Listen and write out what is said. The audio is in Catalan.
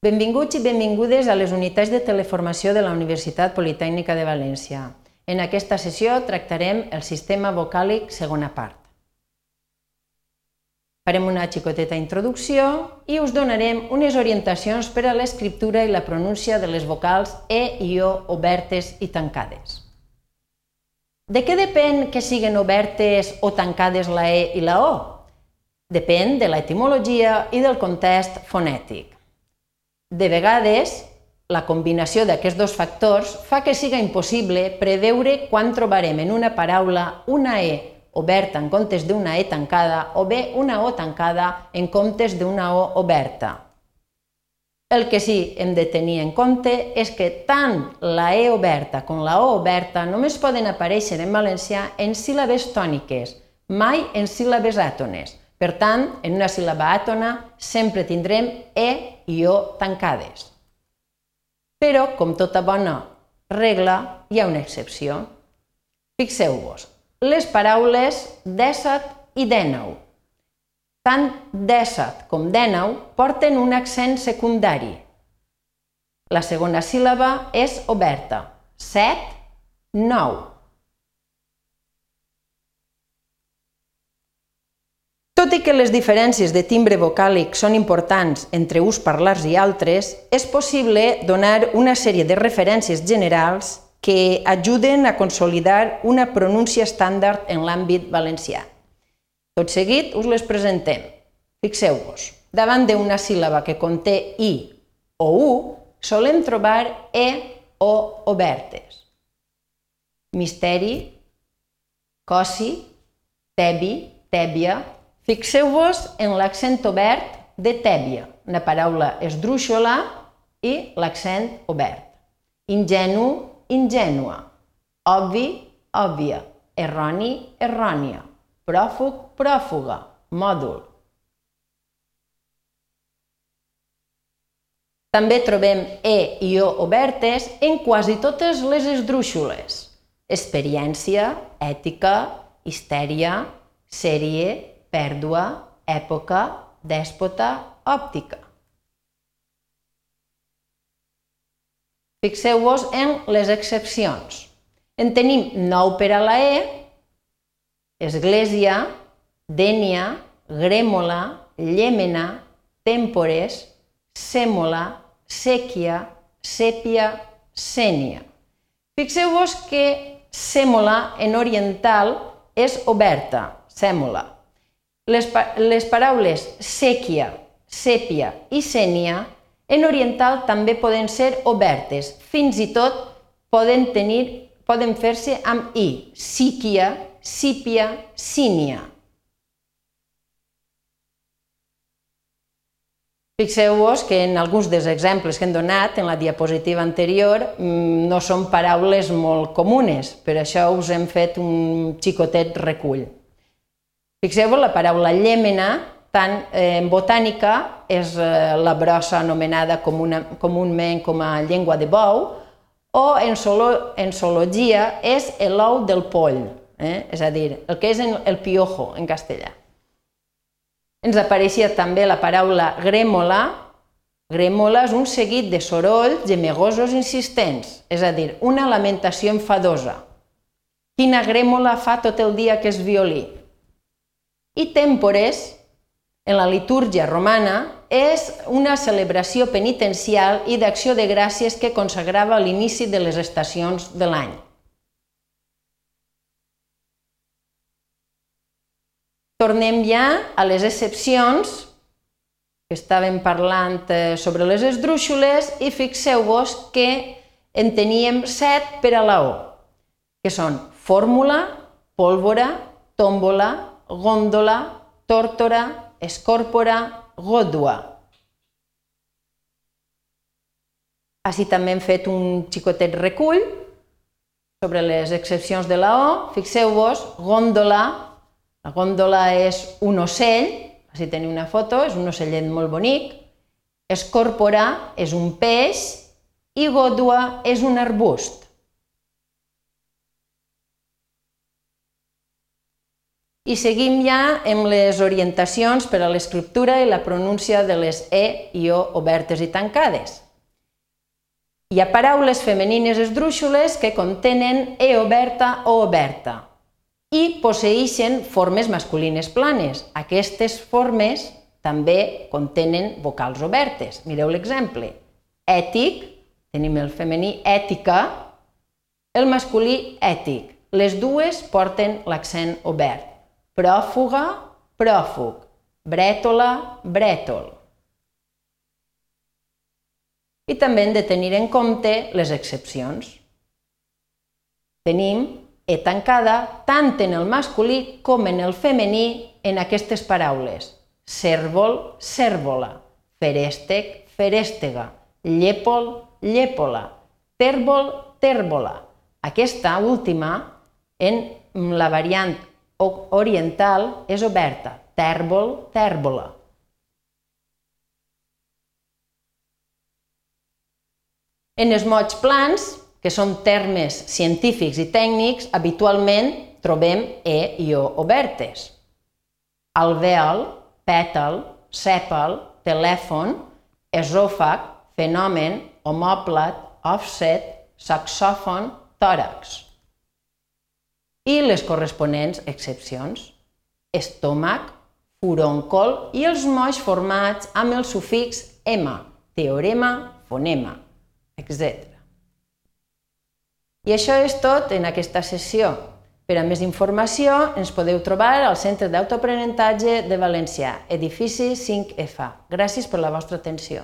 Benvinguts i benvingudes a les unitats de teleformació de la Universitat Politècnica de València. En aquesta sessió tractarem el sistema vocàlic segona part. Farem una xicoteta introducció i us donarem unes orientacions per a l'escriptura i la pronúncia de les vocals E i O obertes i tancades. De què depèn que siguin obertes o tancades la E i la O? Depèn de l'etimologia i del context fonètic. De vegades, la combinació d'aquests dos factors fa que siga impossible preveure quan trobarem en una paraula una E oberta en comptes d'una E tancada o bé una O tancada en comptes d'una O oberta. El que sí hem de tenir en compte és que tant la E oberta com la O oberta només poden aparèixer en valencià en síl·labes tòniques, mai en síl·labes àtones. Per tant, en una síl·laba àtona sempre tindrem E i O tancades. Però, com tota bona regla, hi ha una excepció. Fixeu-vos, les paraules dèsset i dènou. Tant dèsset com dènou porten un accent secundari. La segona síl·laba és oberta. Set, nou. Tot i que les diferències de timbre vocàlic són importants entre uns parlars i altres, és possible donar una sèrie de referències generals que ajuden a consolidar una pronúncia estàndard en l'àmbit valencià. Tot seguit us les presentem. Fixeu-vos, davant d'una síl·laba que conté i o u, solem trobar e o obertes. Misteri, cosi, tebi, tèbia, Fixeu-vos en l'accent obert de tèbia, una paraula esdrúixola i l'accent obert. Ingenu, ingènua. Obvi, òbvia. Erroni, errònia. Pròfug, pròfuga. Mòdul. També trobem E i O obertes en quasi totes les esdrúixoles. Experiència, ètica, histèria, sèrie, pèrdua, època, dèspota, òptica. Fixeu-vos en les excepcions. En tenim nou per a la E, església, dènia, grèmola, llémena, tèmpores, sèmola, sèquia, sèpia, sènia. Fixeu-vos que sèmola en oriental és oberta, sèmola. Les, les paraules sèquia, sèpia i sènia en oriental també poden ser obertes, fins i tot poden, tenir, poden fer-se amb i, síquia, sípia, sínia. Fixeu-vos que en alguns dels exemples que hem donat en la diapositiva anterior mm, no són paraules molt comunes, per això us hem fet un xicotet recull. Fixeu-vos, la paraula llémena, tant eh, en botànica és eh, la brossa anomenada comuna, comunament com a llengua de bou, o en, solo, en zoologia és l'ou del poll, eh? és a dir, el que és el piojo en castellà. Ens apareixia també la paraula grèmola. Grèmola és un seguit de sorolls gemegosos insistents, és a dir, una lamentació enfadosa. Quina grèmola fa tot el dia que és violí? I tèmpores, en la litúrgia romana, és una celebració penitencial i d'acció de gràcies que consagrava l'inici de les estacions de l'any. Tornem ja a les excepcions, que estàvem parlant eh, sobre les esdrúixoles, i fixeu-vos que en teníem set per a la O, que són fórmula, pólvora, tòmbola, góndola, tórtora, escòrpora, gòdua. Així també hem fet un xicotet recull sobre les excepcions de la O. Fixeu-vos, góndola, la góndola és un ocell, així teniu una foto, és un ocellet molt bonic. Escòrpora és un peix i gòdua és un arbust. I seguim ja amb les orientacions per a l'escriptura i la pronúncia de les E i O obertes i tancades. Hi ha paraules femenines esdrúixoles que contenen E oberta o oberta i posseixen formes masculines planes. Aquestes formes també contenen vocals obertes. Mireu l'exemple. Ètic, tenim el femení ètica, el masculí ètic. Les dues porten l'accent obert pròfuga, pròfug, brètola, brètol. I també hem de tenir en compte les excepcions. Tenim e tancada tant en el masculí com en el femení en aquestes paraules. Cèrvol, cèrvola, ferèstec, ferèstega, llépol, llèpola, tèrbol, tèrbola. Aquesta última, en la variant oriental és oberta, tèrbol, tèrbola. En els mots plans, que són termes científics i tècnics, habitualment trobem E i O obertes. Alvèol, pètal, sèpal, telèfon, esòfag, fenomen, homòplat, offset, saxòfon, tòrax i les corresponents excepcions. Estómac, furoncol i els mots formats amb el sufix ema, teorema, fonema, etc. I això és tot en aquesta sessió. Per a més informació ens podeu trobar al Centre d'Autoaprenentatge de València, edifici 5F. Gràcies per la vostra atenció.